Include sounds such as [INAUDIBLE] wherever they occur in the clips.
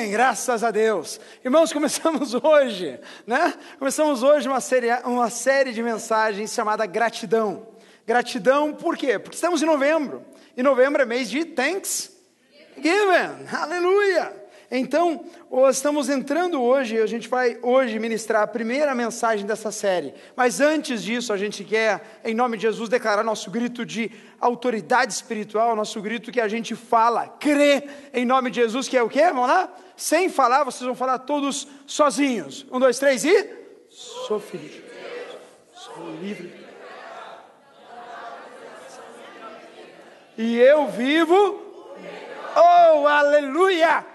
Amém, graças a Deus. Irmãos, [LAUGHS] começamos hoje, né? Começamos hoje uma série, uma série de mensagens chamada Gratidão. Gratidão por quê? Porque estamos em novembro. E novembro é mês de Thanksgiving. Aleluia! Então, estamos entrando hoje, a gente vai hoje ministrar a primeira mensagem dessa série. Mas antes disso, a gente quer, em nome de Jesus, declarar nosso grito de autoridade espiritual, nosso grito que a gente fala, crê em nome de Jesus, que é o quê? Vamos lá? Sem falar, vocês vão falar todos sozinhos. Um, dois, três e. Sou filho de Deus, sou livre. E eu vivo. Oh, aleluia!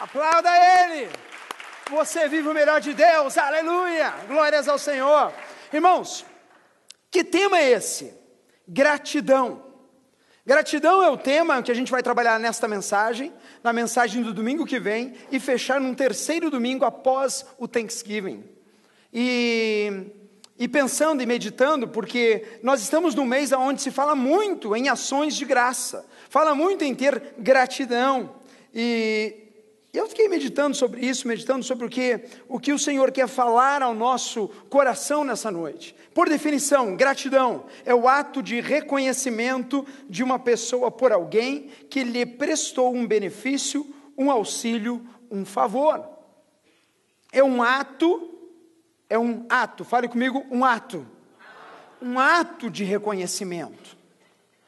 Aplauda Ele. Você vive o melhor de Deus, aleluia. Glórias ao Senhor. Irmãos, que tema é esse? Gratidão. Gratidão é o tema que a gente vai trabalhar nesta mensagem, na mensagem do domingo que vem e fechar num terceiro domingo após o Thanksgiving. E, e pensando e meditando, porque nós estamos num mês onde se fala muito em ações de graça, fala muito em ter gratidão. E eu fiquei meditando sobre isso, meditando sobre o que, o que o Senhor quer falar ao nosso coração nessa noite. Por definição, gratidão é o ato de reconhecimento de uma pessoa por alguém que lhe prestou um benefício, um auxílio, um favor. É um ato, é um ato, fale comigo, um ato. Um ato de reconhecimento.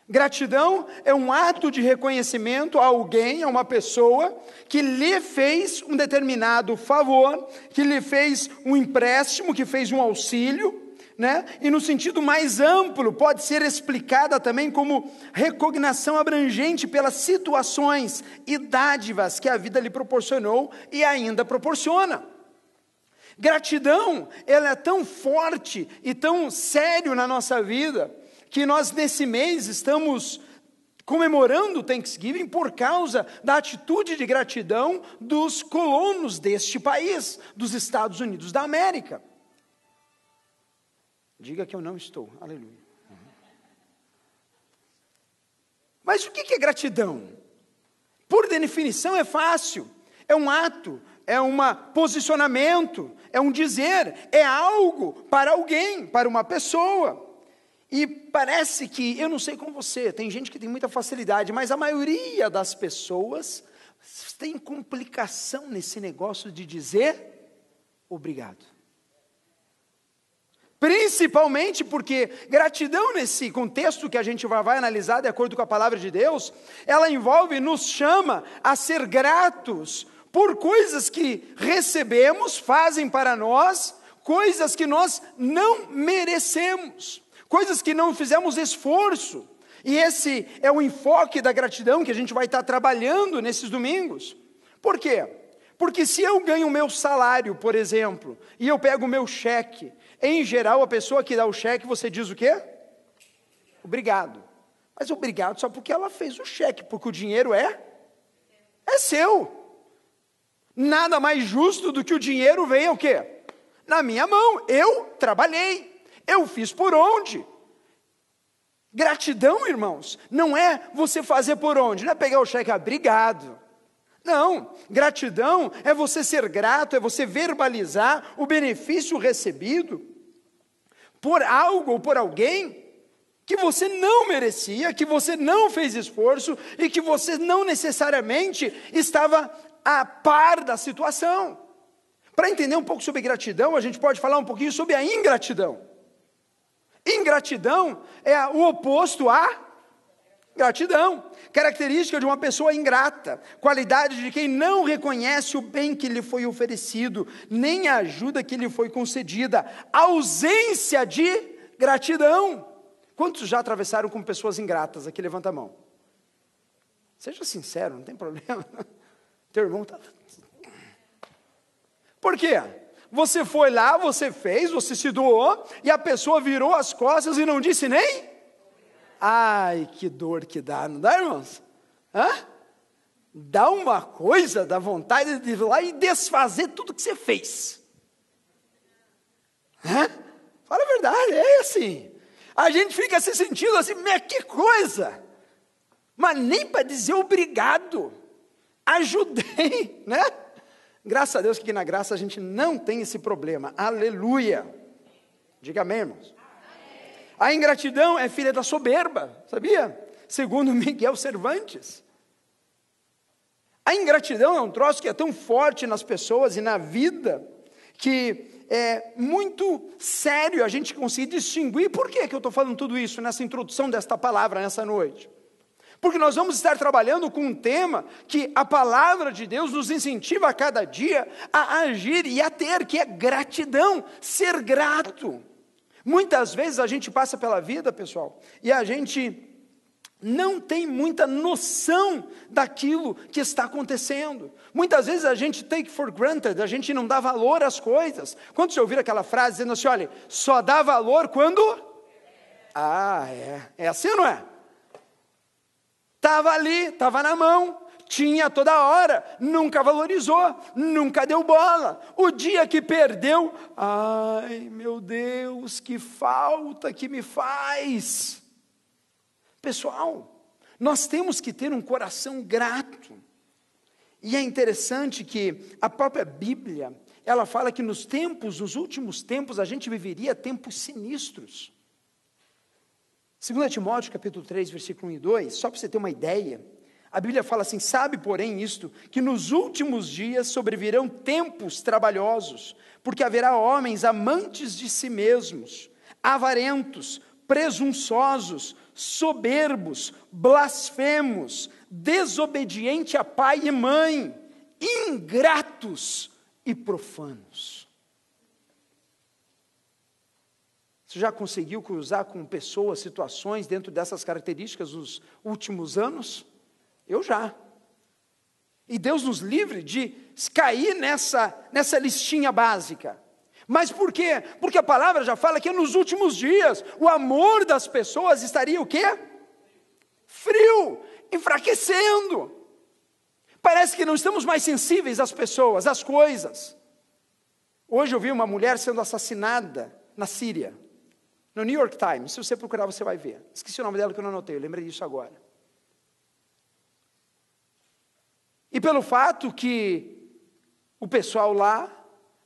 Gratidão é um ato de reconhecimento a alguém, a uma pessoa, que lhe fez um determinado favor, que lhe fez um empréstimo, que fez um auxílio, né? E no sentido mais amplo, pode ser explicada também como recognação abrangente pelas situações e dádivas que a vida lhe proporcionou e ainda proporciona. Gratidão, ela é tão forte e tão sério na nossa vida, que nós nesse mês estamos comemorando o Thanksgiving por causa da atitude de gratidão dos colonos deste país, dos Estados Unidos da América. Diga que eu não estou, aleluia. Mas o que é gratidão? Por definição é fácil, é um ato, é um posicionamento, é um dizer, é algo para alguém, para uma pessoa. E parece que, eu não sei com você, tem gente que tem muita facilidade, mas a maioria das pessoas tem complicação nesse negócio de dizer obrigado. Principalmente porque gratidão nesse contexto que a gente vai, analisar de acordo com a palavra de Deus, ela envolve, nos chama a ser gratos por coisas que recebemos, fazem para nós, coisas que nós não merecemos coisas que não fizemos esforço. E esse é o enfoque da gratidão que a gente vai estar trabalhando nesses domingos. Por quê? Porque se eu ganho o meu salário, por exemplo, e eu pego o meu cheque, em geral a pessoa que dá o cheque, você diz o quê? Obrigado. Mas obrigado só porque ela fez o cheque, porque o dinheiro é é seu. Nada mais justo do que o dinheiro venha o quê? Na minha mão. Eu trabalhei. Eu fiz por onde? Gratidão, irmãos, não é você fazer por onde, não é pegar o cheque, obrigado. Não, gratidão é você ser grato, é você verbalizar o benefício recebido por algo ou por alguém que você não merecia, que você não fez esforço e que você não necessariamente estava a par da situação. Para entender um pouco sobre gratidão, a gente pode falar um pouquinho sobre a ingratidão. Ingratidão é o oposto a gratidão. Característica de uma pessoa ingrata, qualidade de quem não reconhece o bem que lhe foi oferecido, nem a ajuda que lhe foi concedida, ausência de gratidão. Quantos já atravessaram com pessoas ingratas? Aqui levanta a mão. Seja sincero, não tem problema. [LAUGHS] Teu irmão está. Por quê? Você foi lá, você fez, você se doou, e a pessoa virou as costas e não disse nem? Ai, que dor que dá, não dá, irmãos? Hã? Dá uma coisa, dá vontade de ir lá e desfazer tudo que você fez. Hã? Fala a verdade, é assim. A gente fica se sentindo assim, que coisa! Mas nem para dizer obrigado. ajudei, [LAUGHS] né? Graças a Deus que na graça a gente não tem esse problema. Aleluia. Diga amém, irmãos. A ingratidão é filha da soberba, sabia? Segundo [LAUGHS] Miguel Cervantes. A ingratidão é um troço que é tão forte nas pessoas e na vida que é muito sério a gente conseguir distinguir. Por que, que eu estou falando tudo isso nessa introdução desta palavra nessa noite? Porque nós vamos estar trabalhando com um tema que a palavra de Deus nos incentiva a cada dia a agir e a ter, que é gratidão, ser grato. Muitas vezes a gente passa pela vida, pessoal, e a gente não tem muita noção daquilo que está acontecendo. Muitas vezes a gente take for granted, a gente não dá valor às coisas. Quando você ouvir aquela frase dizendo assim, olha, só dá valor quando. Ah, é. É assim ou não é? Estava ali, estava na mão, tinha toda hora, nunca valorizou, nunca deu bola. O dia que perdeu, ai meu Deus, que falta que me faz. Pessoal, nós temos que ter um coração grato. E é interessante que a própria Bíblia, ela fala que nos tempos, nos últimos tempos, a gente viveria tempos sinistros. 2 Timóteo capítulo 3, versículo 1 e 2, só para você ter uma ideia, a Bíblia fala assim: sabe, porém, isto, que nos últimos dias sobrevirão tempos trabalhosos, porque haverá homens amantes de si mesmos, avarentos, presunçosos, soberbos, blasfemos, desobedientes a pai e mãe, ingratos e profanos. Você já conseguiu cruzar com pessoas, situações dentro dessas características nos últimos anos? Eu já. E Deus nos livre de cair nessa, nessa listinha básica. Mas por quê? Porque a palavra já fala que nos últimos dias o amor das pessoas estaria o quê? Frio, enfraquecendo. Parece que não estamos mais sensíveis às pessoas, às coisas. Hoje eu vi uma mulher sendo assassinada na Síria. No New York Times, se você procurar, você vai ver. Esqueci o nome dela que eu não anotei, eu lembrei disso agora. E pelo fato que o pessoal lá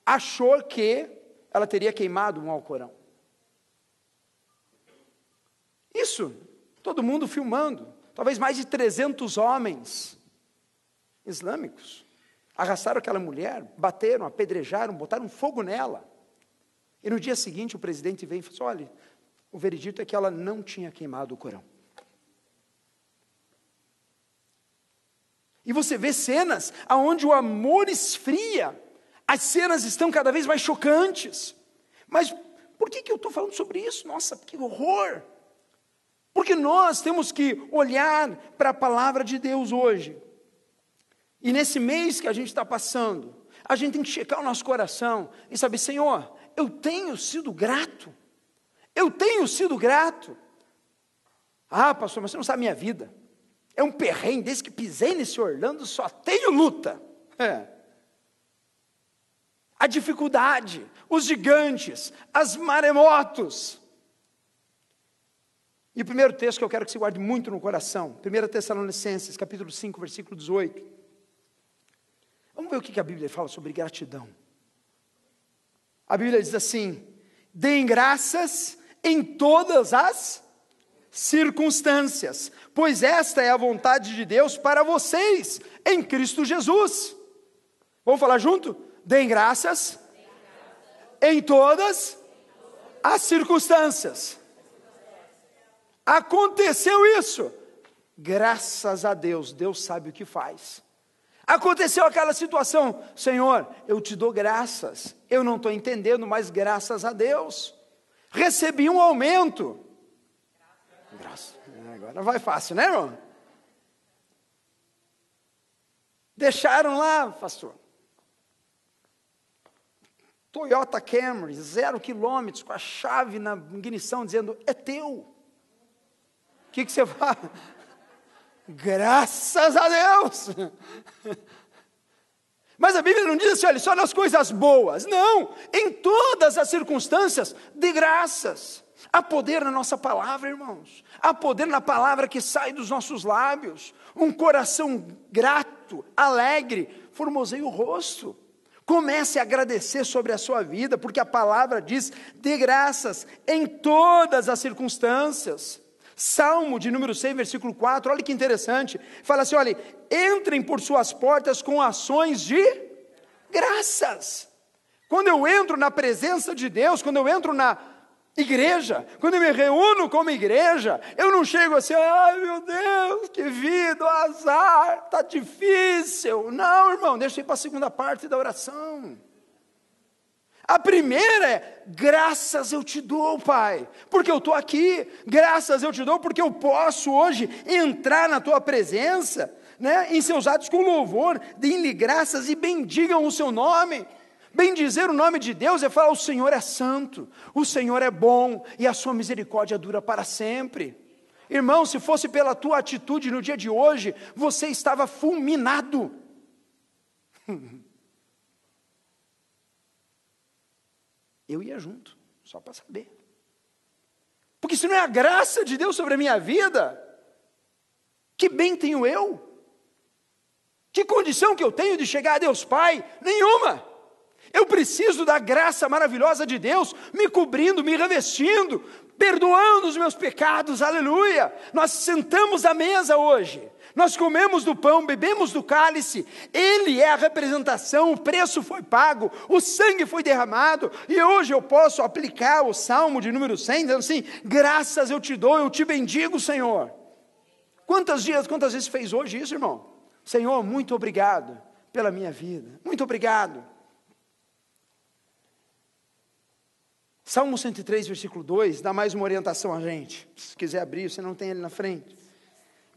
achou que ela teria queimado um Alcorão. Isso, todo mundo filmando. Talvez mais de 300 homens islâmicos arrastaram aquela mulher, bateram, apedrejaram, botaram fogo nela. E no dia seguinte o presidente vem e fala: assim, olha, o veredito é que ela não tinha queimado o Corão. E você vê cenas aonde o amor esfria, as cenas estão cada vez mais chocantes. Mas por que, que eu estou falando sobre isso? Nossa, que horror! Porque nós temos que olhar para a palavra de Deus hoje. E nesse mês que a gente está passando, a gente tem que checar o nosso coração e saber, Senhor, eu tenho sido grato. Eu tenho sido grato. Ah, pastor, mas você não sabe minha vida. É um perrengue, desde que pisei nesse Orlando, só tenho luta. É. A dificuldade, os gigantes, as maremotos. E o primeiro texto que eu quero que você guarde muito no coração, 1 Tessalonicenses, capítulo 5, versículo 18. Vamos ver o que a Bíblia fala sobre gratidão. A Bíblia diz assim: deem graças em todas as circunstâncias, pois esta é a vontade de Deus para vocês em Cristo Jesus. Vamos falar junto? Deem graças em todas as circunstâncias. Aconteceu isso. Graças a Deus, Deus sabe o que faz. Aconteceu aquela situação, Senhor, eu te dou graças. Eu não estou entendendo, mas graças a Deus. Recebi um aumento. Graças. Agora vai fácil, né, irmão? Deixaram lá, pastor. Toyota Camry, zero quilômetros, com a chave na ignição, dizendo: é teu. O que, que você [LAUGHS] fala? Graças a Deus! Mas a Bíblia não diz assim, olha, só nas coisas boas. Não, em todas as circunstâncias, de graças. Há poder na nossa palavra, irmãos. Há poder na palavra que sai dos nossos lábios. Um coração grato, alegre, formoseia o rosto. Comece a agradecer sobre a sua vida, porque a palavra diz: de graças em todas as circunstâncias. Salmo de número 6, versículo 4, olha que interessante. Fala assim: olha, entrem por suas portas com ações de graças. Quando eu entro na presença de Deus, quando eu entro na igreja, quando eu me reúno como igreja, eu não chego assim, ai meu Deus, que vida, azar, está difícil. Não, irmão, deixa eu ir para a segunda parte da oração. A primeira é: graças eu te dou, Pai, porque eu estou aqui, graças eu te dou, porque eu posso hoje entrar na tua presença, né, em seus atos com louvor, deem-lhe graças e bendigam o seu nome. Bendizer o nome de Deus é falar: o Senhor é santo, o Senhor é bom e a sua misericórdia dura para sempre. Irmão, se fosse pela tua atitude no dia de hoje, você estava fulminado. [LAUGHS] eu ia junto, só para saber. Porque se não é a graça de Deus sobre a minha vida, que bem tenho eu? Que condição que eu tenho de chegar a Deus Pai? Nenhuma. Eu preciso da graça maravilhosa de Deus me cobrindo, me revestindo, perdoando os meus pecados, aleluia. Nós sentamos à mesa hoje, nós comemos do pão, bebemos do cálice, ele é a representação, o preço foi pago, o sangue foi derramado, e hoje eu posso aplicar o salmo de número 100, dizendo assim: graças eu te dou, eu te bendigo, Senhor. Quantos dias, quantas vezes fez hoje isso, irmão? Senhor, muito obrigado pela minha vida, muito obrigado. Salmo 103, versículo 2, dá mais uma orientação a gente. Se quiser abrir, você não tem ele na frente.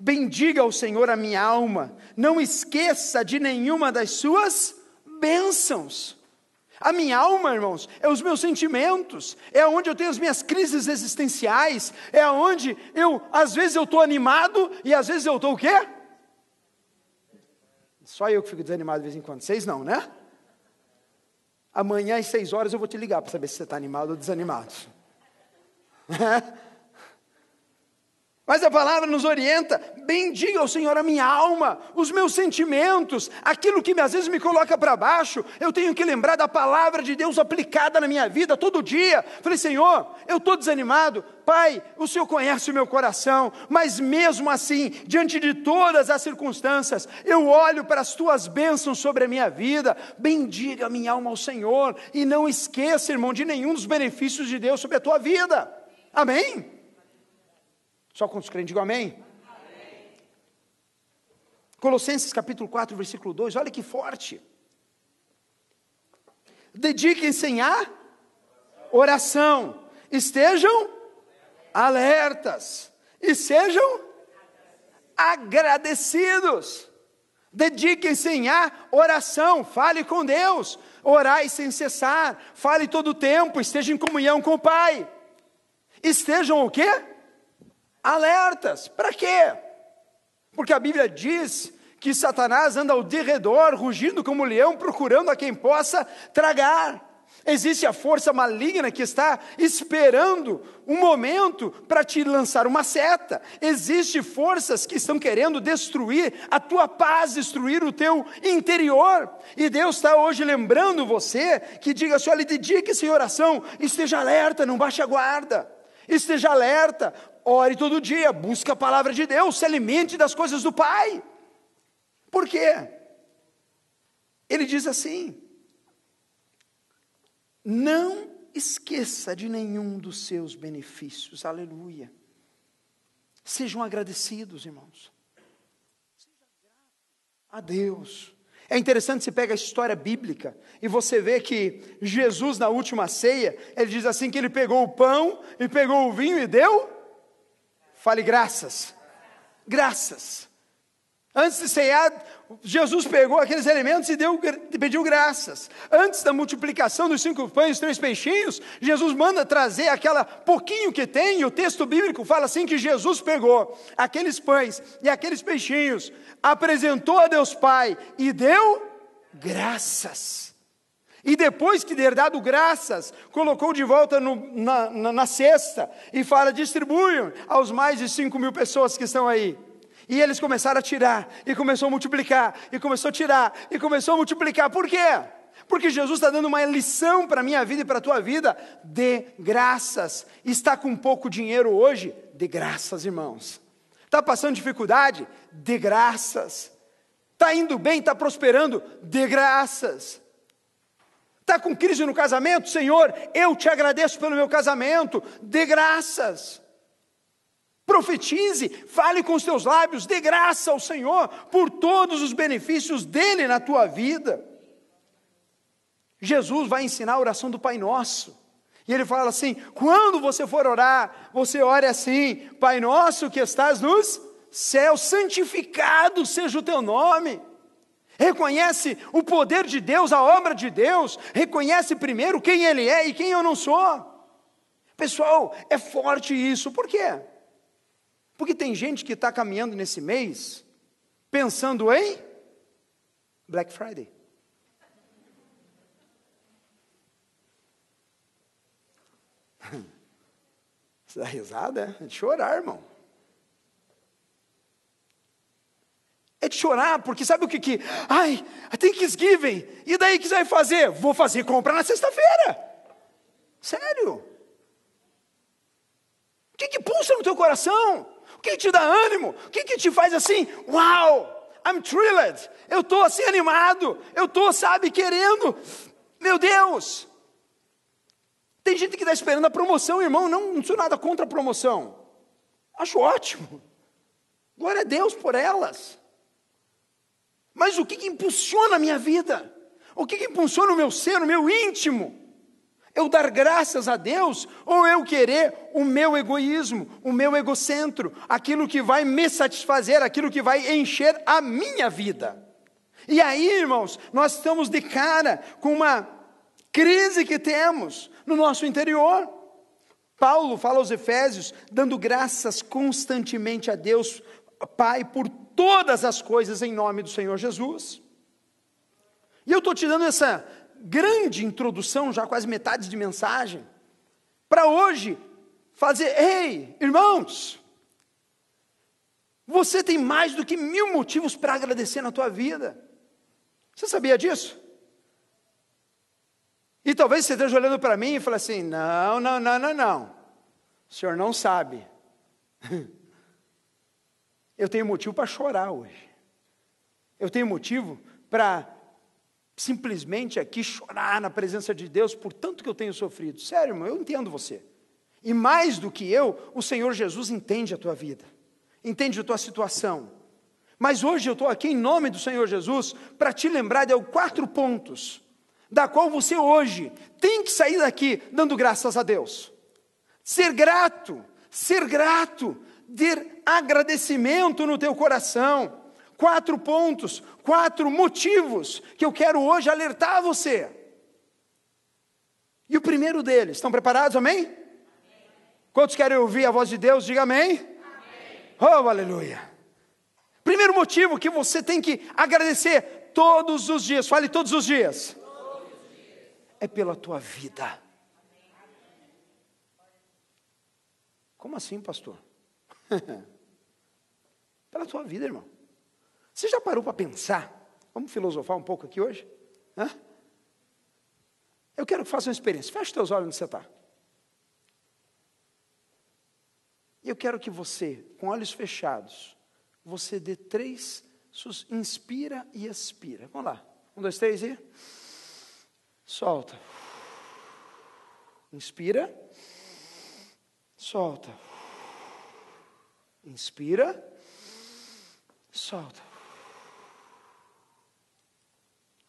Bendiga ao Senhor a minha alma, não esqueça de nenhuma das suas bênçãos. A minha alma, irmãos, é os meus sentimentos, é onde eu tenho as minhas crises existenciais, é onde eu, às vezes eu estou animado e às vezes eu estou o quê? Só eu que fico desanimado de vez em quando, vocês não, né? Amanhã às seis horas eu vou te ligar para saber se você está animado ou desanimado. [LAUGHS] Mas a palavra nos orienta, bendiga ao Senhor a minha alma, os meus sentimentos, aquilo que às vezes me coloca para baixo, eu tenho que lembrar da palavra de Deus aplicada na minha vida todo dia. Falei, Senhor, eu estou desanimado, Pai, o Senhor conhece o meu coração, mas mesmo assim, diante de todas as circunstâncias, eu olho para as tuas bênçãos sobre a minha vida, bendiga a minha alma ao Senhor, e não esqueça, irmão, de nenhum dos benefícios de Deus sobre a tua vida. Amém? Só com os crentes, digam amém. Colossenses capítulo 4, versículo 2, olha que forte. Dediquem-se a oração, estejam alertas e sejam agradecidos. Dediquem-se a oração, fale com Deus, orai sem cessar, fale todo o tempo, esteja em comunhão com o Pai. Estejam o quê? alertas. Para quê? Porque a Bíblia diz que Satanás anda ao derredor, rugindo como leão, procurando a quem possa tragar. Existe a força maligna que está esperando um momento para te lançar uma seta. Existem forças que estão querendo destruir a tua paz, destruir o teu interior. E Deus está hoje lembrando você que diga assim: olha, dedique-se em oração, esteja alerta, não baixe a guarda. Esteja alerta, ore todo dia, busque a palavra de Deus, se alimente das coisas do Pai. Por quê? Ele diz assim: não esqueça de nenhum dos seus benefícios, aleluia. Sejam agradecidos, irmãos. A Deus. É interessante você pega a história bíblica e você vê que Jesus na última ceia, ele diz assim que ele pegou o pão e pegou o vinho e deu Fale graças. Graças. Antes de ceiar, Jesus pegou aqueles elementos e deu, pediu graças. Antes da multiplicação dos cinco pães e três peixinhos, Jesus manda trazer aquela pouquinho que tem, e o texto bíblico fala assim: que Jesus pegou aqueles pães e aqueles peixinhos, apresentou a Deus Pai e deu graças. E depois que ter dado graças, colocou de volta no, na, na, na, cesta e fala: distribuam aos mais de 5 mil pessoas que estão aí. E eles começaram a tirar, e começou a multiplicar, e começou a tirar, e começou a multiplicar. Por quê? Porque Jesus está dando uma lição para a minha vida e para a tua vida. De graças. Está com pouco dinheiro hoje? De graças, irmãos. Está passando dificuldade? De graças. Está indo bem, está prosperando? De graças. Está com crise no casamento? Senhor, eu te agradeço pelo meu casamento. De graças. Profetize, fale com os teus lábios, dê graça ao Senhor por todos os benefícios dele na tua vida. Jesus vai ensinar a oração do Pai Nosso. E ele fala assim: quando você for orar, você ore assim: Pai Nosso que estás nos céus, santificado seja o teu nome. Reconhece o poder de Deus, a obra de Deus, reconhece primeiro quem Ele é e quem eu não sou. Pessoal, é forte isso, por quê? Porque tem gente que está caminhando nesse mês pensando em Black Friday. [LAUGHS] Você dá risada? É de chorar, irmão. É de chorar, porque sabe o que que... Ai, tem Thanksgiving, e daí que você vai fazer? Vou fazer compra na sexta-feira. Sério. O que que pulsa no teu coração? O que, que te dá ânimo? O que, que te faz assim? Uau, I'm thrilled. Eu estou assim animado. Eu estou, sabe, querendo. Meu Deus, tem gente que está esperando a promoção, irmão. Não, não sou nada contra a promoção. Acho ótimo. Glória a Deus por elas. Mas o que, que impulsiona a minha vida? O que, que impulsiona o meu ser, o meu íntimo? Eu dar graças a Deus ou eu querer o meu egoísmo, o meu egocentro, aquilo que vai me satisfazer, aquilo que vai encher a minha vida? E aí, irmãos, nós estamos de cara com uma crise que temos, no nosso interior. Paulo fala aos Efésios, dando graças constantemente a Deus, Pai, por todas as coisas em nome do Senhor Jesus. E eu estou te dando essa grande introdução, já quase metade de mensagem, para hoje fazer, ei, irmãos, você tem mais do que mil motivos para agradecer na tua vida. Você sabia disso? E talvez você esteja olhando para mim e fale assim: não, não, não, não, não. O senhor não sabe. [LAUGHS] Eu tenho motivo para chorar hoje. Eu tenho motivo para simplesmente aqui chorar na presença de Deus por tanto que eu tenho sofrido. Sério, irmão, eu entendo você. E mais do que eu, o Senhor Jesus entende a tua vida, entende a tua situação. Mas hoje eu estou aqui em nome do Senhor Jesus para te lembrar de quatro pontos da qual você hoje tem que sair daqui dando graças a Deus. Ser grato, ser grato, ter agradecimento no teu coração. Quatro pontos, quatro motivos que eu quero hoje alertar você. E o primeiro deles, estão preparados, amém? amém. Quantos querem ouvir a voz de Deus? Diga amém. amém. Oh, aleluia. Primeiro motivo que você tem que agradecer todos os dias, fale todos os dias é pela tua vida. Como assim, pastor? [LAUGHS] pela tua vida, irmão. Você já parou para pensar? Vamos filosofar um pouco aqui hoje? Hã? Eu quero que faça uma experiência. Feche teus olhos onde você está. E eu quero que você, com olhos fechados, você dê três, inspira e expira. Vamos lá. Um, dois, três e. Solta. Inspira. Solta. Inspira. Solta.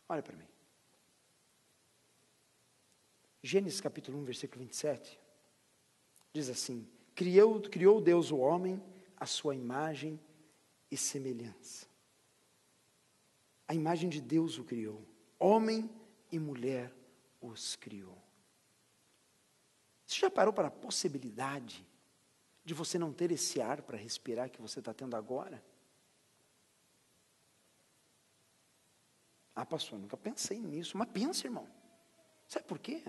Olha para mim. Gênesis capítulo 1, versículo 27. Diz assim: Criou, criou Deus o homem à sua imagem e semelhança. A imagem de Deus o criou. Homem e mulher os criou. Você já parou para a possibilidade de você não ter esse ar para respirar que você está tendo agora? Ah, pastor, nunca pensei nisso. Mas pensa, irmão. Sabe por quê?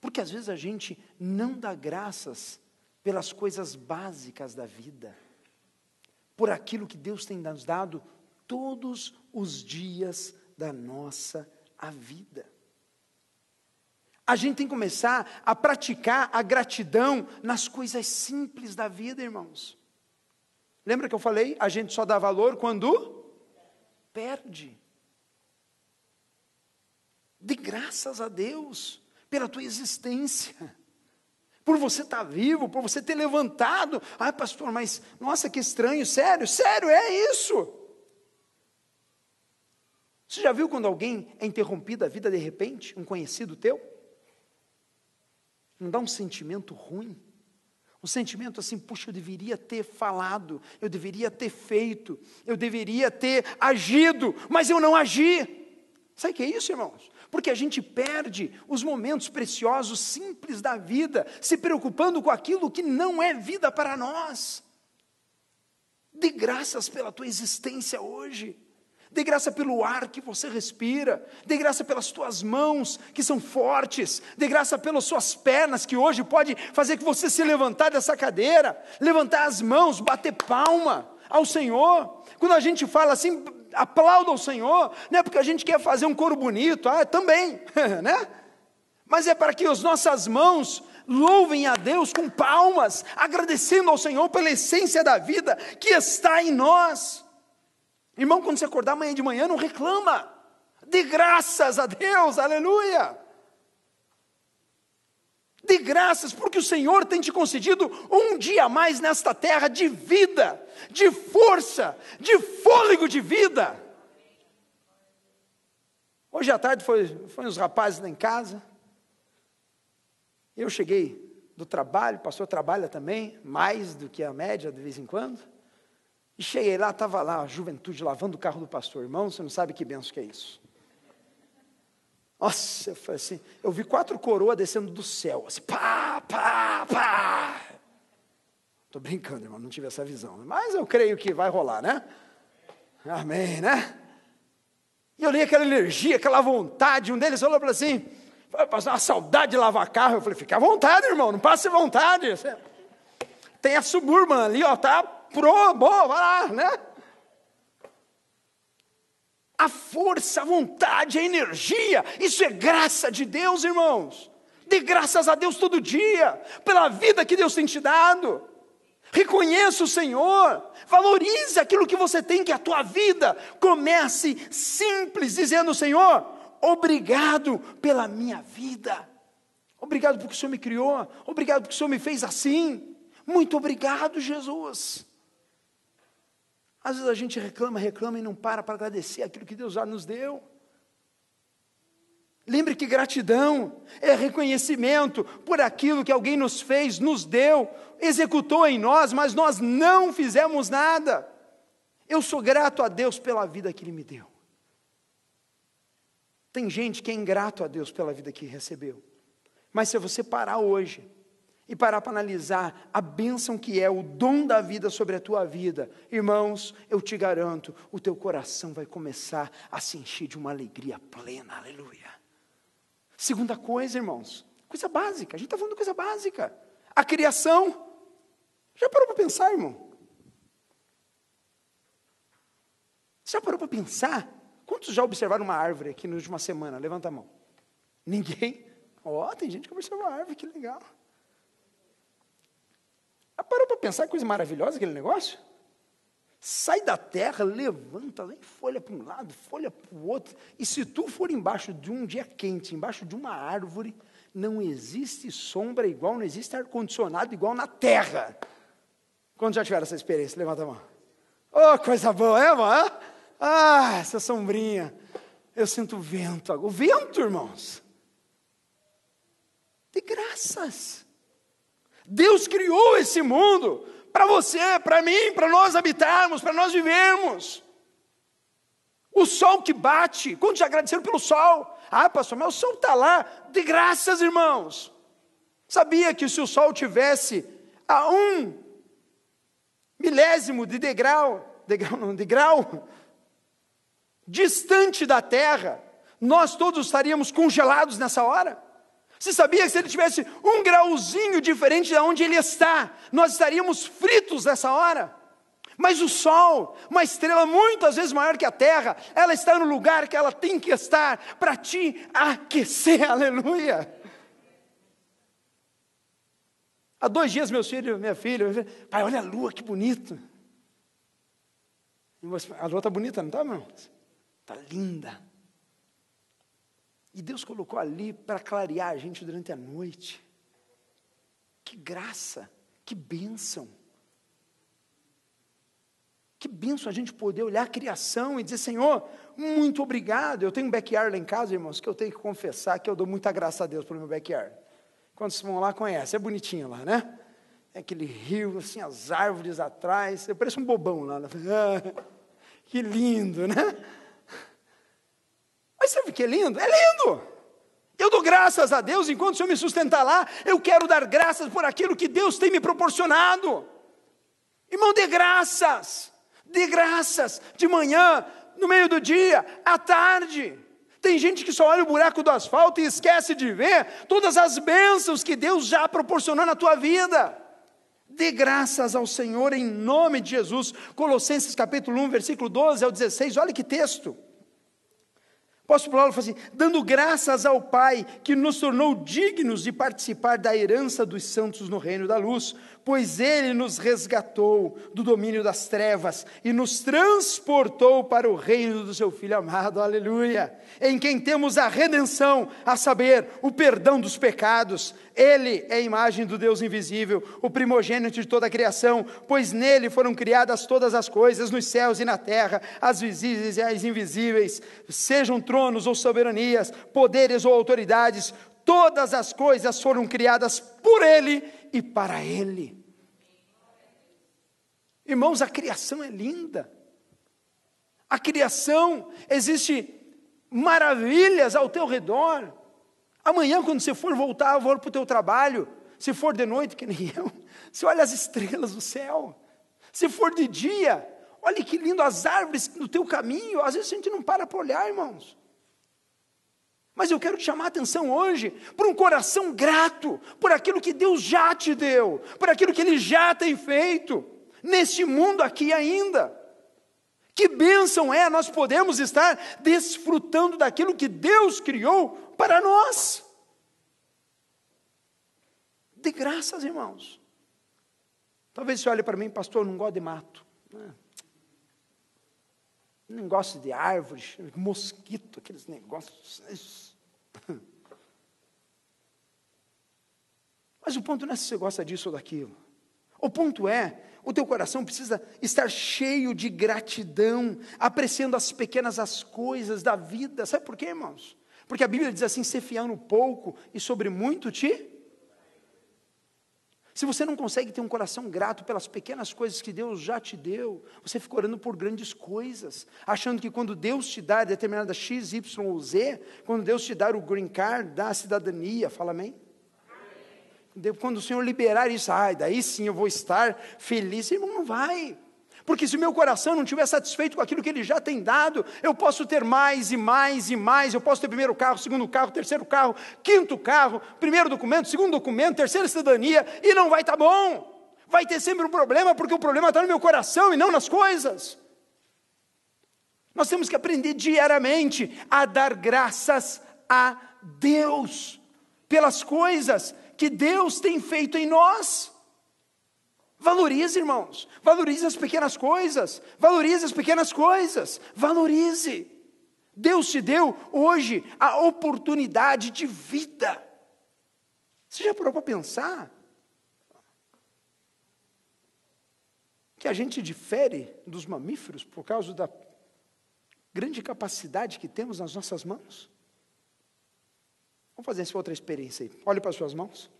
Porque às vezes a gente não dá graças pelas coisas básicas da vida, por aquilo que Deus tem nos dado todos os dias da nossa vida. A gente tem que começar a praticar a gratidão nas coisas simples da vida, irmãos. Lembra que eu falei? A gente só dá valor quando perde. De graças a Deus pela tua existência, por você estar vivo, por você ter levantado. Ai, pastor, mas nossa, que estranho, sério, sério, é isso. Você já viu quando alguém é interrompido a vida de repente, um conhecido teu? Não dá um sentimento ruim? Um sentimento assim, puxa, eu deveria ter falado, eu deveria ter feito, eu deveria ter agido, mas eu não agi. Sabe o que é isso, irmãos? Porque a gente perde os momentos preciosos, simples da vida, se preocupando com aquilo que não é vida para nós. Dê graças pela tua existência hoje. Dê graça pelo ar que você respira. Dê graça pelas tuas mãos que são fortes. Dê graça pelas suas pernas que hoje pode fazer que você se levantar dessa cadeira, levantar as mãos, bater palma ao Senhor. Quando a gente fala assim, aplauda o Senhor, não é porque a gente quer fazer um coro bonito, ah, também, [LAUGHS] né? Mas é para que as nossas mãos louvem a Deus com palmas, agradecendo ao Senhor pela essência da vida que está em nós. Irmão, quando você acordar amanhã de manhã, não reclama, de graças a Deus, aleluia. De graças, porque o Senhor tem te concedido um dia a mais nesta terra de vida, de força, de fôlego de vida. Hoje à tarde foi, foi uns rapazes lá em casa. Eu cheguei do trabalho, pastor trabalha também, mais do que a média de vez em quando. E cheguei lá, estava lá a juventude lavando o carro do pastor. Irmão, você não sabe que benção que é isso. Nossa, eu falei assim, eu vi quatro coroas descendo do céu, assim, pá, pá, pá. Estou brincando, irmão, não tive essa visão. Mas eu creio que vai rolar, né? Amém, né? E eu li aquela energia, aquela vontade. Um deles falou para assim: passar uma saudade de lavar carro. Eu falei: fica à vontade, irmão, não passe vontade. Tem a suburban ali, ó, tá pro, boa, vai lá, né? a força, a vontade, a energia, isso é graça de Deus, irmãos. Dê graças a Deus todo dia, pela vida que Deus tem te dado. Reconheça o Senhor, valorize aquilo que você tem, que é a tua vida. Comece simples, dizendo: Senhor, obrigado pela minha vida. Obrigado porque o Senhor me criou. Obrigado porque o Senhor me fez assim. Muito obrigado, Jesus. Às vezes a gente reclama, reclama e não para para agradecer aquilo que Deus já nos deu. Lembre que gratidão é reconhecimento por aquilo que alguém nos fez, nos deu, executou em nós, mas nós não fizemos nada. Eu sou grato a Deus pela vida que Ele me deu. Tem gente que é ingrato a Deus pela vida que recebeu. Mas se você parar hoje e parar para analisar a bênção que é o dom da vida sobre a tua vida, irmãos, eu te garanto, o teu coração vai começar a se encher de uma alegria plena, aleluia. Segunda coisa, irmãos, coisa básica, a gente está falando de coisa básica, a criação. Já parou para pensar, irmão? Já parou para pensar? Quantos já observaram uma árvore aqui na última semana? Levanta a mão. Ninguém? Ó, oh, tem gente que observou a árvore, que legal. Já parou para pensar que coisa maravilhosa aquele negócio? Sai da terra, levanta, vem folha para um lado, folha para o outro. E se tu for embaixo de um dia quente, embaixo de uma árvore, não existe sombra igual, não existe ar-condicionado igual na terra. Quando já tiveram essa experiência? Levanta a mão. Oh, coisa boa, é, irmão? Ah, essa sombrinha. Eu sinto vento. O vento, irmãos. De graças. Deus criou esse mundo para você, para mim, para nós habitarmos, para nós vivermos. O sol que bate, quantos já agradeceram pelo sol? Ah, pastor, mas o sol está lá, de graças, irmãos. Sabia que se o sol tivesse a um milésimo de degrau, degrau não, de grau, distante da terra, nós todos estaríamos congelados nessa hora. Você sabia que se ele tivesse um grauzinho diferente de onde ele está, nós estaríamos fritos nessa hora? Mas o Sol, uma estrela muitas vezes maior que a Terra, ela está no lugar que ela tem que estar para te aquecer, [LAUGHS] aleluia. Há dois dias, meus filhos, minha filha, pai, olha a lua, que bonito. A lua está bonita, não está, irmão? Está linda. E Deus colocou ali para clarear a gente durante a noite. Que graça, que bênção. Que bênção a gente poder olhar a criação e dizer, Senhor, muito obrigado. Eu tenho um backyard lá em casa, irmãos, que eu tenho que confessar que eu dou muita graça a Deus pelo meu backyard. Quando vocês vão lá, conhece, é bonitinho lá, né? É aquele rio, assim, as árvores atrás. Eu pareço um bobão lá. Né? [LAUGHS] Que lindo, né? Mas sabe que é lindo? É lindo! Eu dou graças a Deus enquanto o Senhor me sustentar lá. Eu quero dar graças por aquilo que Deus tem me proporcionado. Irmão, dê graças. Dê graças. De manhã, no meio do dia, à tarde. Tem gente que só olha o buraco do asfalto e esquece de ver todas as bênçãos que Deus já proporcionou na tua vida. Dê graças ao Senhor em nome de Jesus. Colossenses capítulo 1, versículo 12 ao 16. Olha que texto. Apóstolo Paulo fala assim: dando graças ao Pai que nos tornou dignos de participar da herança dos santos no reino da luz, pois ele nos resgatou do domínio das trevas e nos transportou para o reino do seu Filho amado, aleluia, em quem temos a redenção, a saber, o perdão dos pecados. Ele é a imagem do Deus invisível, o primogênito de toda a criação, pois nele foram criadas todas as coisas, nos céus e na terra, as visíveis e as invisíveis, sejam tronos ou soberanias, poderes ou autoridades, todas as coisas foram criadas por ele e para Ele. Irmãos, a criação é linda. A criação, existe maravilhas ao teu redor. Amanhã, quando você for voltar, vou para o teu trabalho. Se for de noite, que nem [LAUGHS] eu, você olha as estrelas do céu. Se for de dia, olha que lindo as árvores no teu caminho. Às vezes a gente não para para olhar, irmãos. Mas eu quero te chamar a atenção hoje por um coração grato por aquilo que Deus já te deu, por aquilo que Ele já tem feito, neste mundo aqui ainda. Que bênção é nós podemos estar desfrutando daquilo que Deus criou para nós. De graças, irmãos. Talvez você olhe para mim, pastor, não gosto de mato. Né? Não gosto de árvores, mosquito, aqueles negócios. Mas o ponto não é se você gosta disso ou daquilo. O ponto é, o teu coração precisa estar cheio de gratidão, apreciando as pequenas as coisas da vida. Sabe por quê, irmãos? Porque a Bíblia diz assim: ser fiel no pouco e sobre muito te se você não consegue ter um coração grato pelas pequenas coisas que Deus já te deu, você fica orando por grandes coisas, achando que quando Deus te dá determinada X, Y ou Z, quando Deus te dar o green card, dá a cidadania, fala amém? Quando o Senhor liberar isso, ai, daí sim eu vou estar feliz, irmão, não vai. Porque se meu coração não estiver satisfeito com aquilo que ele já tem dado, eu posso ter mais e mais e mais. Eu posso ter primeiro carro, segundo carro, terceiro carro, quinto carro, primeiro documento, segundo documento, terceira cidadania, e não vai estar tá bom. Vai ter sempre um problema, porque o problema está no meu coração e não nas coisas. Nós temos que aprender diariamente a dar graças a Deus pelas coisas que Deus tem feito em nós. Valorize, irmãos. Valorize as pequenas coisas. Valorize as pequenas coisas. Valorize. Deus te deu hoje a oportunidade de vida. Você já parou para pensar? Que a gente difere dos mamíferos por causa da grande capacidade que temos nas nossas mãos? Vamos fazer essa outra experiência aí. Olhe para as suas mãos.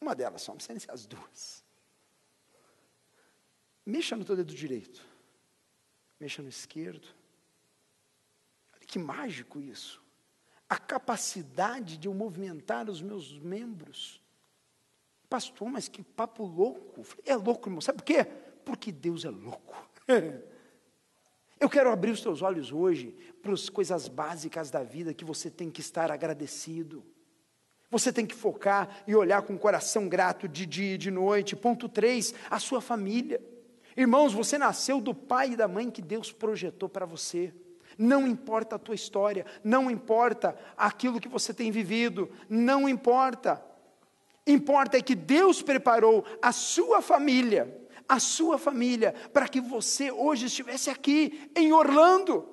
Uma delas só, não precisa ser as duas. Mexa no teu dedo direito. Mexa no esquerdo. Olha que mágico isso. A capacidade de eu movimentar os meus membros. Pastor, mas que papo louco. É louco, irmão. Sabe por quê? Porque Deus é louco. [LAUGHS] Eu quero abrir os teus olhos hoje para as coisas básicas da vida que você tem que estar agradecido. Você tem que focar e olhar com o coração grato de dia e de noite. Ponto 3, a sua família. Irmãos, você nasceu do pai e da mãe que Deus projetou para você. Não importa a tua história, não importa aquilo que você tem vivido, não importa. Importa é que Deus preparou a sua família a sua família, para que você hoje estivesse aqui em Orlando.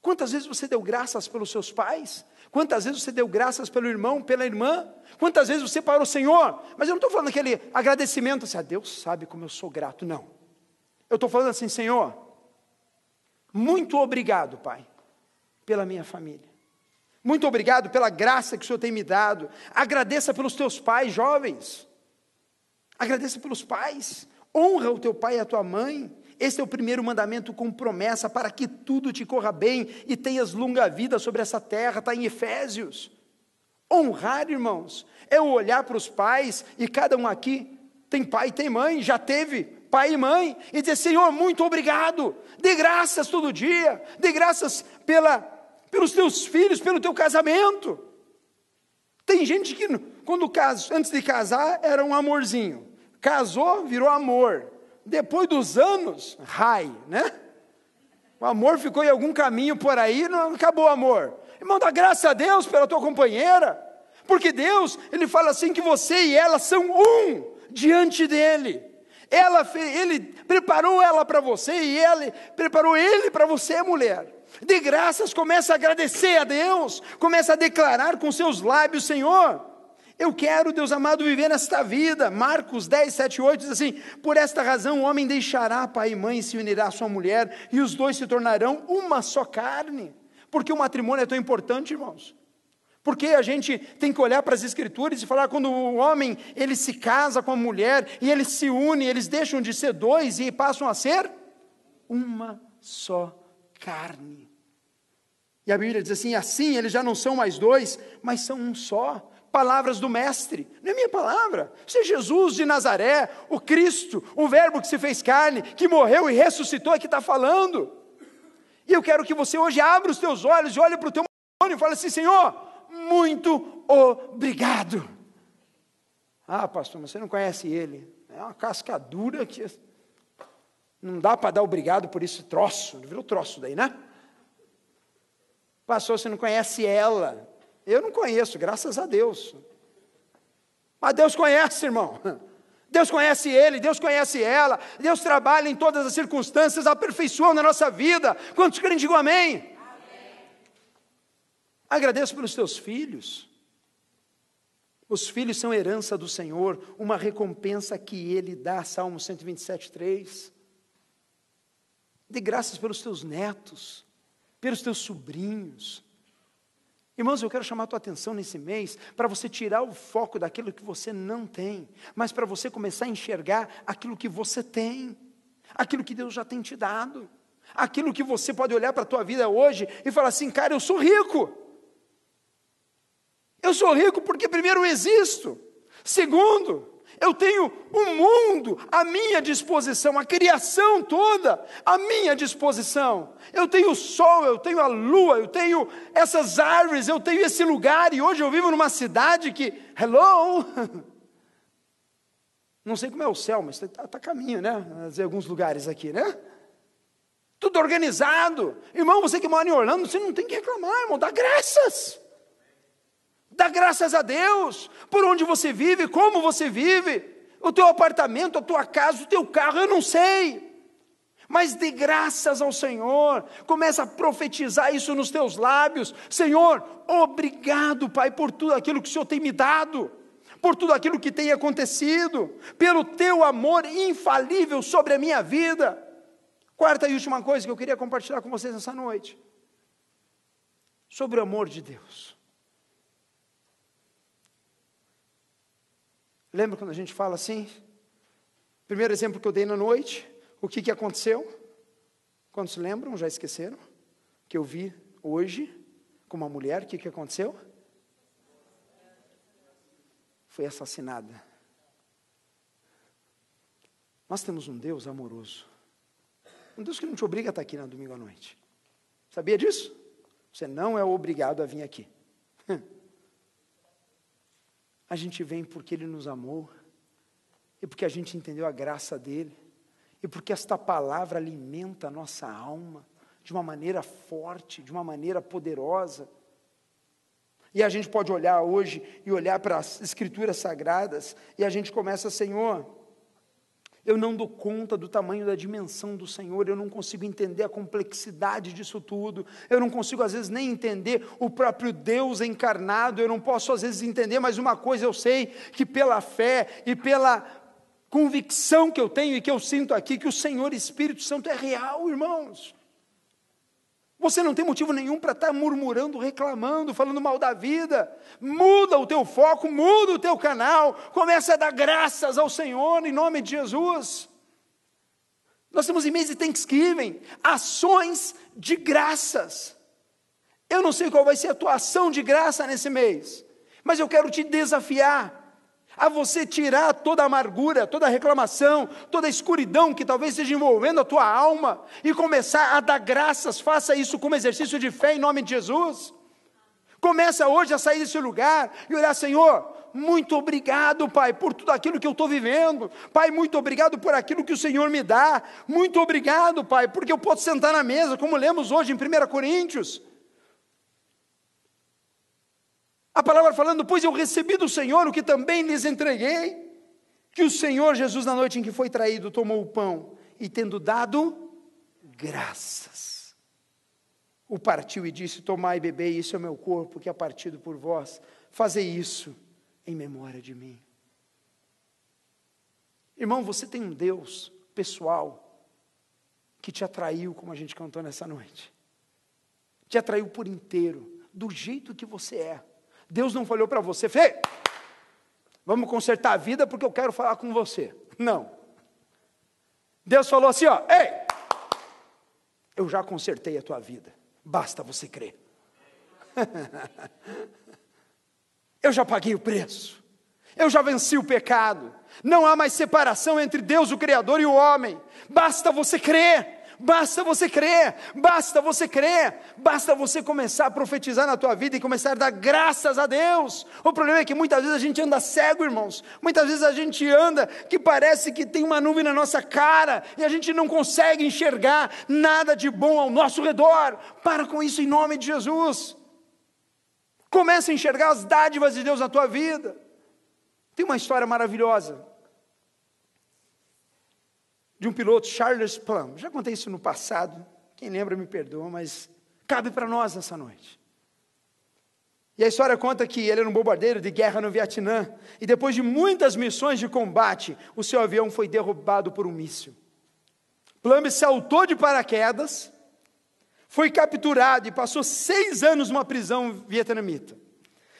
Quantas vezes você deu graças pelos seus pais? Quantas vezes você deu graças pelo irmão, pela irmã? Quantas vezes você parou, Senhor? Mas eu não estou falando aquele agradecimento assim, ah, Deus sabe como eu sou grato, não. Eu estou falando assim, Senhor, muito obrigado, Pai, pela minha família. Muito obrigado pela graça que o Senhor tem me dado. Agradeça pelos teus pais, jovens. Agradeça pelos pais. Honra o teu pai e a tua mãe. Esse é o primeiro mandamento com promessa para que tudo te corra bem e tenhas longa vida sobre essa terra, está em Efésios. Honrar, irmãos, é olhar para os pais, e cada um aqui tem pai e tem mãe, já teve pai e mãe, e dizer: Senhor, muito obrigado, dê graças todo dia, dê graças pela, pelos teus filhos, pelo teu casamento. Tem gente que, quando antes de casar, era um amorzinho. Casou, virou amor. Depois dos anos, rai, né? O amor ficou em algum caminho por aí, não acabou o amor. Irmão, dá graça a Deus pela tua companheira. Porque Deus, Ele fala assim que você e ela são um diante dEle. Ela, ele preparou ela para você e ele preparou ele para você, mulher. De graças, começa a agradecer a Deus, começa a declarar com seus lábios, Senhor, eu quero, Deus amado, viver nesta vida. Marcos 10, 7, 8 diz assim: Por esta razão o homem deixará pai e mãe e se unirá à sua mulher, e os dois se tornarão uma só carne. Porque o matrimônio é tão importante, irmãos. Porque a gente tem que olhar para as escrituras e falar quando o homem ele se casa com a mulher e eles se unem, eles deixam de ser dois e passam a ser uma só carne. E a Bíblia diz assim: assim eles já não são mais dois, mas são um só. Palavras do Mestre, não é minha palavra. Isso é Jesus de Nazaré, o Cristo, o Verbo que se fez carne, que morreu e ressuscitou, é que está falando. E eu quero que você hoje abra os teus olhos e olhe para o teu matrimônio e fale assim: Senhor, muito obrigado. Ah, pastor, mas você não conhece ele. É uma casca dura que não dá para dar obrigado por isso troço. Virou troço daí, né? Pastor, você não conhece ela. Eu não conheço, graças a Deus. Mas Deus conhece, irmão. Deus conhece ele, Deus conhece ela, Deus trabalha em todas as circunstâncias, aperfeiçoa na nossa vida. Quantos querem digam amém? amém? Agradeço pelos teus filhos. Os filhos são herança do Senhor, uma recompensa que Ele dá, Salmo 127, 3. Dê graças pelos teus netos, pelos teus sobrinhos, Irmãos, eu quero chamar a tua atenção nesse mês para você tirar o foco daquilo que você não tem, mas para você começar a enxergar aquilo que você tem, aquilo que Deus já tem te dado, aquilo que você pode olhar para a tua vida hoje e falar assim, cara, eu sou rico. Eu sou rico porque primeiro eu existo. Segundo, eu tenho o um mundo à minha disposição, a criação toda à minha disposição. Eu tenho o sol, eu tenho a lua, eu tenho essas árvores, eu tenho esse lugar, e hoje eu vivo numa cidade que, hello, [LAUGHS] não sei como é o céu, mas está tá caminho, né? Em alguns lugares aqui, né? Tudo organizado. Irmão, você que mora em Orlando, você não tem que reclamar, irmão, dá graças. Dá graças a Deus por onde você vive, como você vive, o teu apartamento, a tua casa, o teu carro, eu não sei. Mas dê graças ao Senhor, começa a profetizar isso nos teus lábios. Senhor, obrigado, Pai, por tudo aquilo que o Senhor tem me dado, por tudo aquilo que tem acontecido, pelo teu amor infalível sobre a minha vida. Quarta e última coisa que eu queria compartilhar com vocês nessa noite, sobre o amor de Deus. Lembra quando a gente fala assim? Primeiro exemplo que eu dei na noite, o que, que aconteceu? Quantos lembram? Já esqueceram? Que eu vi hoje com uma mulher, o que, que aconteceu? Foi assassinada. Nós temos um Deus amoroso. Um Deus que não te obriga a estar aqui na domingo à noite. Sabia disso? Você não é obrigado a vir aqui. [LAUGHS] A gente vem porque Ele nos amou, e porque a gente entendeu a graça dEle, e porque esta palavra alimenta a nossa alma de uma maneira forte, de uma maneira poderosa. E a gente pode olhar hoje e olhar para as Escrituras Sagradas, e a gente começa, Senhor, eu não dou conta do tamanho da dimensão do Senhor, eu não consigo entender a complexidade disso tudo, eu não consigo às vezes nem entender o próprio Deus encarnado, eu não posso às vezes entender, mas uma coisa eu sei, que pela fé e pela convicção que eu tenho e que eu sinto aqui, que o Senhor Espírito Santo é real, irmãos. Você não tem motivo nenhum para estar murmurando, reclamando, falando mal da vida. Muda o teu foco, muda o teu canal, começa a dar graças ao Senhor em nome de Jesus. Nós temos em mês de Thanksgiving, ações de graças. Eu não sei qual vai ser a tua ação de graça nesse mês, mas eu quero te desafiar a você tirar toda a amargura, toda a reclamação, toda a escuridão que talvez esteja envolvendo a tua alma e começar a dar graças. Faça isso como exercício de fé em nome de Jesus. Começa hoje a sair desse lugar e olhar, Senhor, muito obrigado, Pai, por tudo aquilo que eu estou vivendo. Pai, muito obrigado por aquilo que o Senhor me dá. Muito obrigado, Pai, porque eu posso sentar na mesa, como lemos hoje em 1 Coríntios. A palavra falando, pois eu recebi do Senhor o que também lhes entreguei, que o Senhor Jesus, na noite em que foi traído, tomou o pão e, tendo dado graças, o partiu e disse: Tomai e bebei, isso é meu corpo que é partido por vós, fazei isso em memória de mim. Irmão, você tem um Deus pessoal que te atraiu, como a gente cantou nessa noite, te atraiu por inteiro, do jeito que você é. Deus não falou para você, Fê, vamos consertar a vida porque eu quero falar com você. Não. Deus falou assim: ó, ei, eu já consertei a tua vida, basta você crer. [LAUGHS] eu já paguei o preço, eu já venci o pecado, não há mais separação entre Deus, o Criador, e o homem, basta você crer. Basta você crer, basta você crer, basta você começar a profetizar na tua vida e começar a dar graças a Deus. O problema é que muitas vezes a gente anda cego, irmãos. Muitas vezes a gente anda que parece que tem uma nuvem na nossa cara e a gente não consegue enxergar nada de bom ao nosso redor. Para com isso em nome de Jesus. Comece a enxergar as dádivas de Deus na tua vida. Tem uma história maravilhosa de um piloto, Charles Plum. Já contei isso no passado, quem lembra me perdoa, mas cabe para nós nessa noite. E a história conta que ele era um bombardeiro de guerra no Vietnã, e depois de muitas missões de combate, o seu avião foi derrubado por um míssil. Plum saltou de paraquedas, foi capturado e passou seis anos numa prisão vietnamita.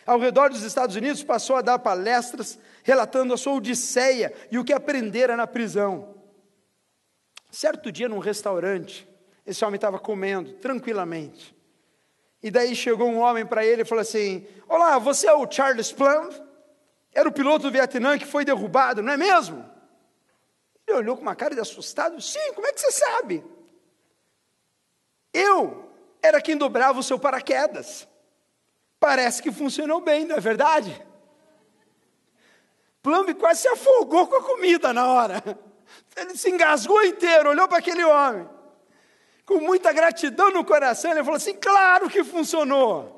Ao redor dos Estados Unidos, passou a dar palestras relatando a sua odisseia e o que aprendera na prisão. Certo dia, num restaurante, esse homem estava comendo tranquilamente. E daí chegou um homem para ele e falou assim: Olá, você é o Charles Plum? Era o piloto do Vietnã que foi derrubado, não é mesmo? Ele olhou com uma cara de assustado: Sim, como é que você sabe? Eu era quem dobrava o seu paraquedas. Parece que funcionou bem, não é verdade? Plum quase se afogou com a comida na hora. Ele se engasgou inteiro, olhou para aquele homem. Com muita gratidão no coração, ele falou assim: Claro que funcionou.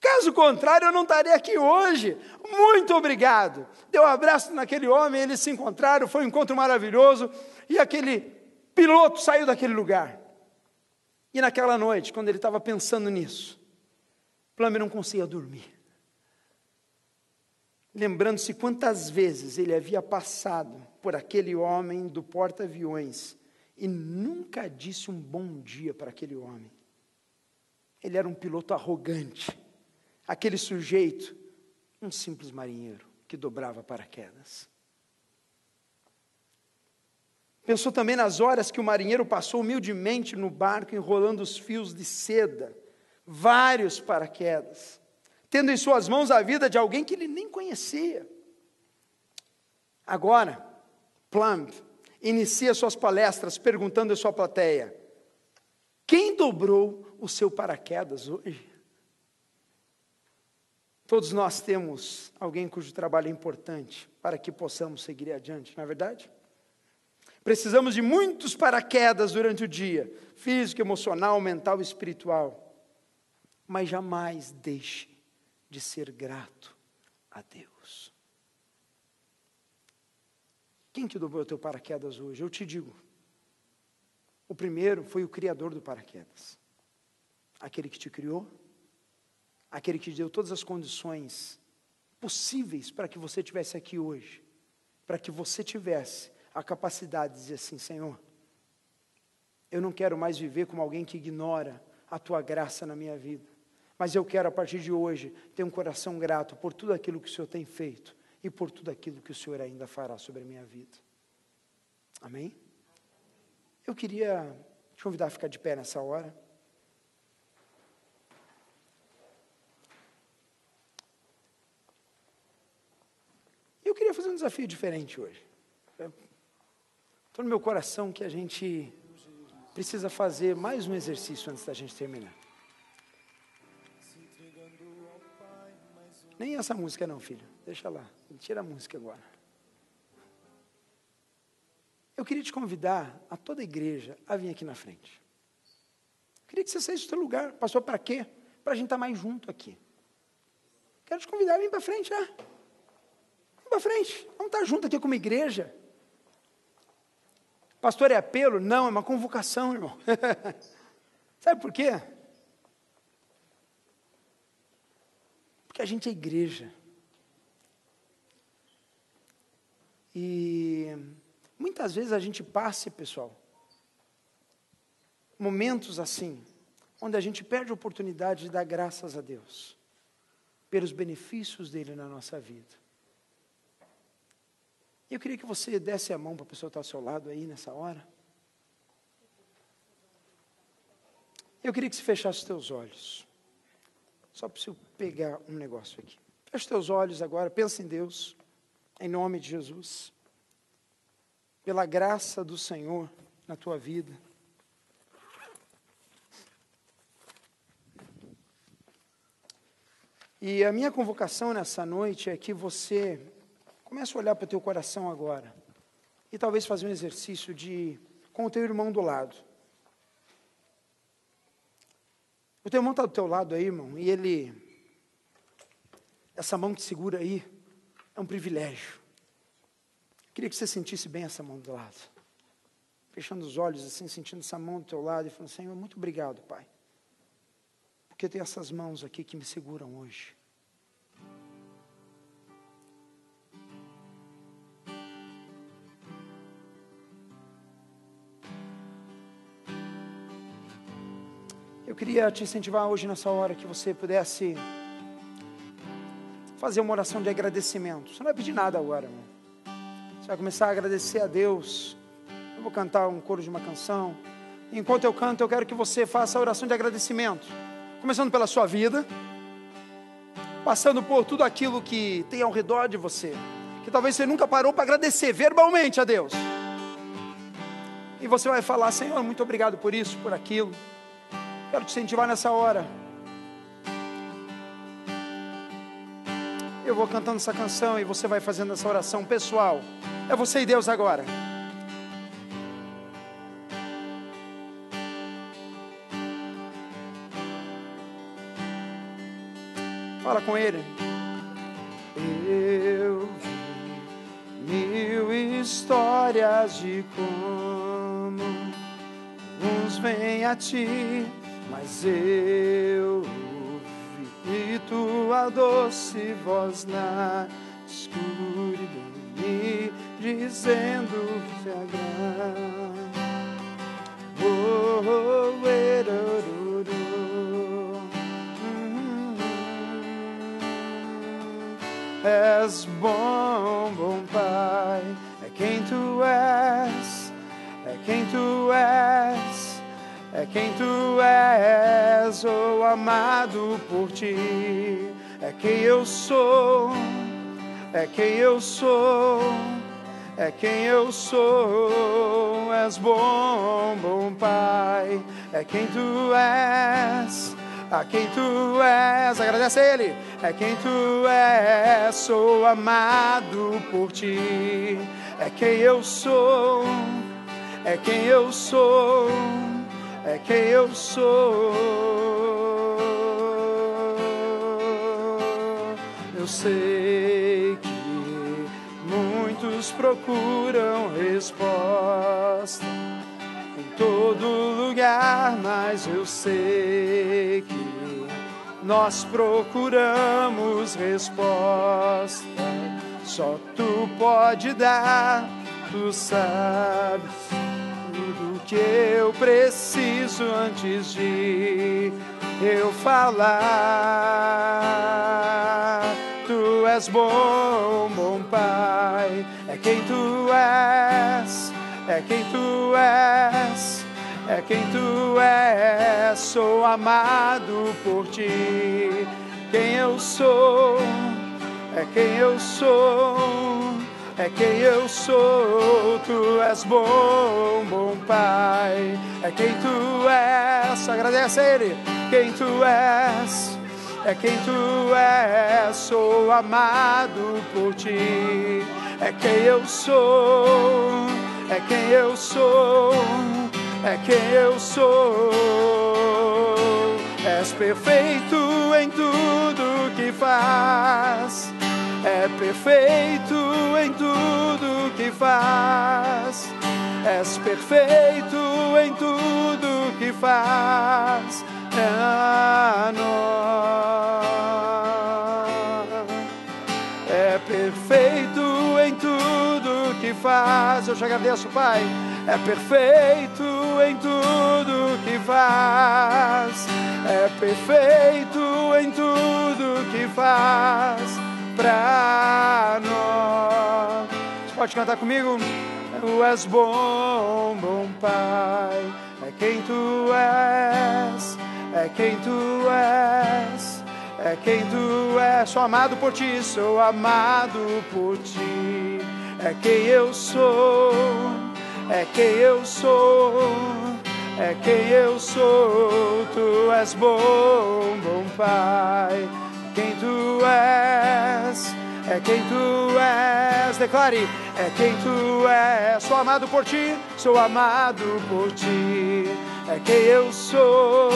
Caso contrário, eu não estaria aqui hoje. Muito obrigado. Deu um abraço naquele homem, eles se encontraram, foi um encontro maravilhoso. E aquele piloto saiu daquele lugar. E naquela noite, quando ele estava pensando nisso, Plummer não conseguia dormir. Lembrando-se quantas vezes ele havia passado por aquele homem do porta-aviões e nunca disse um bom dia para aquele homem. Ele era um piloto arrogante, aquele sujeito, um simples marinheiro que dobrava paraquedas. Pensou também nas horas que o marinheiro passou humildemente no barco enrolando os fios de seda, vários paraquedas, tendo em suas mãos a vida de alguém que ele nem conhecia. Agora, Plum inicia suas palestras perguntando à sua plateia: quem dobrou o seu paraquedas hoje? Todos nós temos alguém cujo trabalho é importante para que possamos seguir adiante, não é verdade? Precisamos de muitos paraquedas durante o dia físico, emocional, mental e espiritual. Mas jamais deixe de ser grato a Deus. Quem te dobrou o teu paraquedas hoje? Eu te digo. O primeiro foi o Criador do paraquedas. Aquele que te criou, aquele que te deu todas as condições possíveis para que você estivesse aqui hoje, para que você tivesse a capacidade de dizer assim: Senhor, eu não quero mais viver como alguém que ignora a tua graça na minha vida, mas eu quero a partir de hoje ter um coração grato por tudo aquilo que o Senhor tem feito e por tudo aquilo que o Senhor ainda fará sobre a minha vida. Amém? Eu queria te convidar a ficar de pé nessa hora. Eu queria fazer um desafio diferente hoje. Estou no meu coração que a gente precisa fazer mais um exercício antes da gente terminar. Nem essa música não, filho. Deixa lá. Tira a música agora. Eu queria te convidar a toda a igreja a vir aqui na frente. Eu queria que você saísse do seu lugar. Passou para quê? Para a gente estar tá mais junto aqui. Quero te convidar a vir para frente, já. Vem para frente. Vamos estar tá junto aqui como igreja. Pastor, é apelo? Não, é uma convocação, irmão. [LAUGHS] Sabe por quê? Porque a gente é igreja. E muitas vezes a gente passa, pessoal, momentos assim, onde a gente perde a oportunidade de dar graças a Deus pelos benefícios dele na nossa vida. Eu queria que você desse a mão para a pessoa está ao seu lado aí nessa hora. Eu queria que você fechasse os teus olhos. Só eu pegar um negócio aqui. Feche os teus olhos agora, pensa em Deus, em nome de Jesus. Pela graça do Senhor na tua vida. E a minha convocação nessa noite é que você Começa a olhar para o teu coração agora. E talvez fazer um exercício de com o teu irmão do lado. O teu irmão está do teu lado aí, irmão, e ele. Essa mão que segura aí é um privilégio. Queria que você sentisse bem essa mão do lado. Fechando os olhos assim, sentindo essa mão do teu lado e falando, Senhor, muito obrigado, Pai. Porque tem essas mãos aqui que me seguram hoje. Eu queria te incentivar hoje nessa hora que você pudesse fazer uma oração de agradecimento. Você não vai pedir nada agora, irmão. Você vai começar a agradecer a Deus. Eu vou cantar um coro de uma canção. Enquanto eu canto, eu quero que você faça a oração de agradecimento. Começando pela sua vida, passando por tudo aquilo que tem ao redor de você, que talvez você nunca parou para agradecer verbalmente a Deus. E você vai falar: Senhor, muito obrigado por isso, por aquilo. Quero te incentivar nessa hora. Eu vou cantando essa canção e você vai fazendo essa oração pessoal. É você e Deus agora. Fala com Ele. Eu vi mil histórias de como uns vêm a ti mas eu ouvi tua doce voz na escuridão me dizendo te agrada. Oh, oh, oh, És bom, bom Pai, é quem tu és, é quem tu és é quem tu és, oh amado por ti, é quem eu sou, é quem eu sou, é quem eu sou. És bom, bom Pai, é quem tu és. A quem tu és, agradece a Ele. É quem tu és, sou amado por ti. É quem eu sou, é quem eu sou, é quem eu sou. Eu sei que muitos procuram resposta em todo lugar, mas eu sei que nós procuramos resposta. Só tu pode dar, tu sabes que eu preciso antes de eu falar. Tu és bom, bom Pai, é quem tu és, é quem tu és, é quem tu és. Sou amado por ti, quem eu sou, é quem eu sou. É quem eu sou, tu és bom, bom Pai. É quem tu és, agradece a Ele. Quem tu és, é quem tu és, sou amado por ti. É quem eu sou, é quem eu sou, é quem eu sou. És perfeito em tudo que faz. É perfeito em tudo que faz. És perfeito em tudo que faz. É nós. É perfeito em tudo que faz. Eu te agradeço, Pai. É perfeito em tudo que faz. É perfeito em tudo que faz pra nós. Você pode cantar comigo? Tu és bom, bom Pai, é quem tu és, é quem tu és, é quem tu és. Sou amado por ti, sou amado por ti, é quem eu sou, é quem eu sou, é quem eu sou. Tu és bom, bom Pai quem tu és, é quem tu és. Declare, é quem tu és. Sou amado por ti, sou amado por ti. É quem eu sou,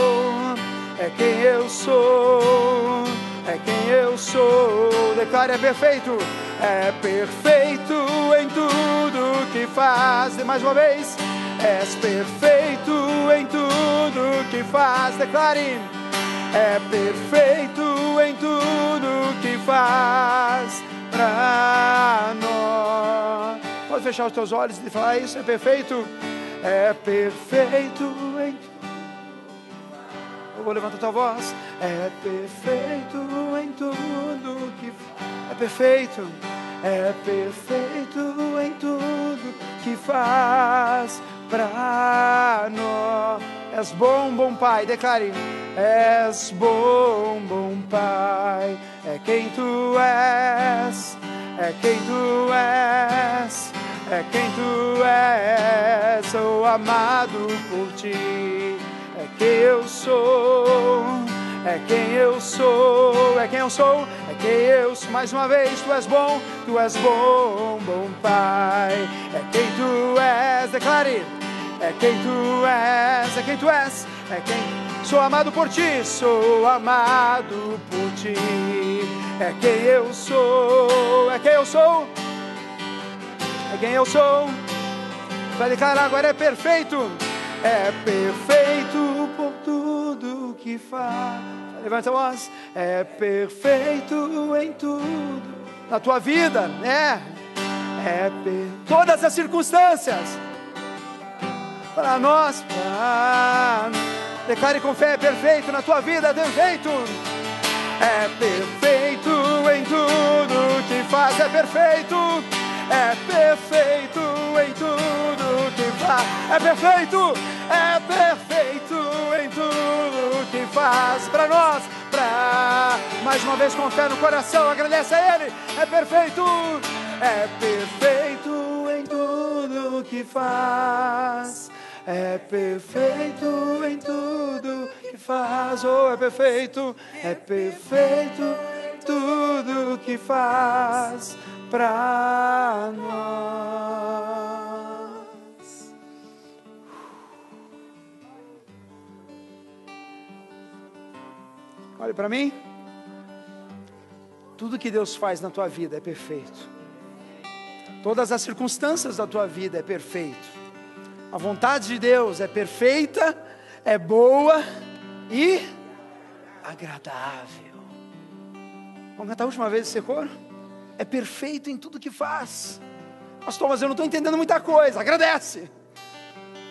é quem eu sou, é quem eu sou. Declare, é perfeito, é perfeito em tudo que faz. E mais uma vez, és perfeito em tudo que faz. Declare é perfeito em tudo que faz pra nós. Pode fechar os teus olhos e falar isso, é perfeito, é perfeito em eu vou levantar tua voz. É perfeito em tudo que é perfeito, é perfeito em tudo que faz pra nós. És bom, bom Pai, declare. És bom, bom Pai, é quem tu és, é quem tu és, é quem tu és, sou amado por ti, é quem eu sou, é quem eu sou, é quem eu sou, é quem eu sou, mais uma vez, tu és bom, tu és bom, bom Pai, é quem tu és, declare, é quem tu és, é quem tu és, é quem Sou amado por ti, sou amado por ti. É quem eu sou, é quem eu sou, é quem eu sou. Vai declarar agora é perfeito, é perfeito por tudo que faz. Levanta a voz, é perfeito em tudo na tua vida, né? É per... todas as circunstâncias para nós, para. Declare com fé, é perfeito na tua vida, dê um jeito. É perfeito em tudo que faz, é perfeito. É perfeito em tudo que faz. É perfeito, é perfeito em tudo que faz para nós. Pra mais uma vez com fé no coração, agradece a Ele. É perfeito, é perfeito em que faz. É perfeito em tudo que faz. Oh, é perfeito, é perfeito tudo que faz para nós. Olhe para mim. Tudo que Deus faz na tua vida é perfeito. Todas as circunstâncias da tua vida é perfeito. A vontade de Deus é perfeita, é boa e agradável. Vamos cantar a última vez esse coro? É perfeito em tudo que faz. Pastor, mas eu não estou entendendo muita coisa. Agradece.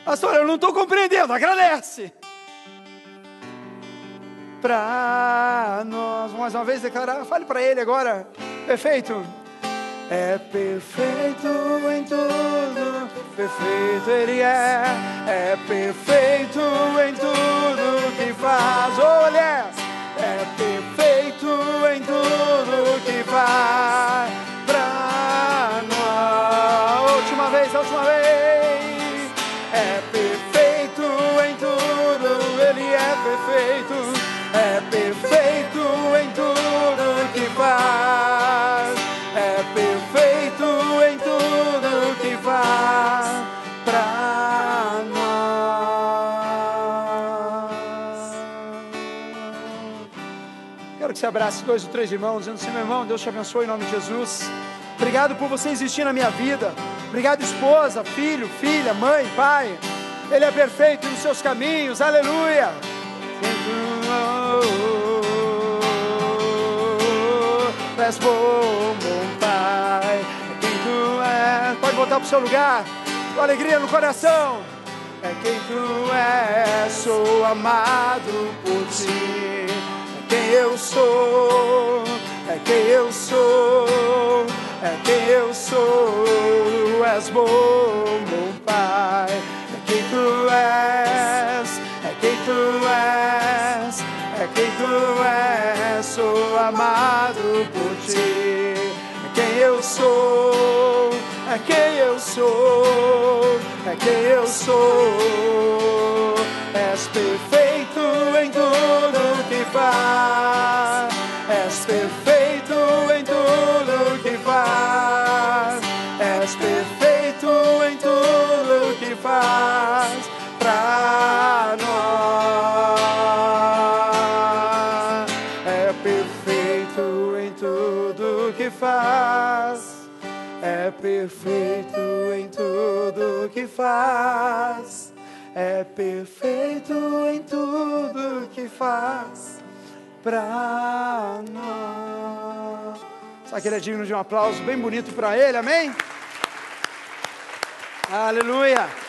Pastor, eu não estou compreendendo. Agradece para nós. Mais uma vez declarar, fale para ele agora. Perfeito. É perfeito em tudo, perfeito ele é, é perfeito em tudo que faz. Oh, aliás, é perfeito em tudo que faz Você abrace dois ou três irmãos, dizendo assim: meu irmão, Deus te abençoe em nome de Jesus. Obrigado por você existir na minha vida. Obrigado, esposa, filho, filha, mãe, pai. Ele é perfeito nos seus caminhos. Aleluia. és bom, bom Pai. É quem tu és. Pode voltar para o seu lugar, com alegria no coração. É quem tu és, sou amado por ti. Eu sou, é quem eu sou, é quem eu sou. És bom, bom Pai. É quem tu és, é quem tu és é quem tu és, sou amado por ti. É quem eu sou, é quem eu sou, é quem eu sou. És perfeito em tudo que faz, és perfeito em tudo que faz, és perfeito em tudo que faz para nós. faz, é perfeito em tudo que faz, é perfeito em tudo que faz para nós. Sabe que ele é digno de um aplauso bem bonito para ele, amém? Aleluia!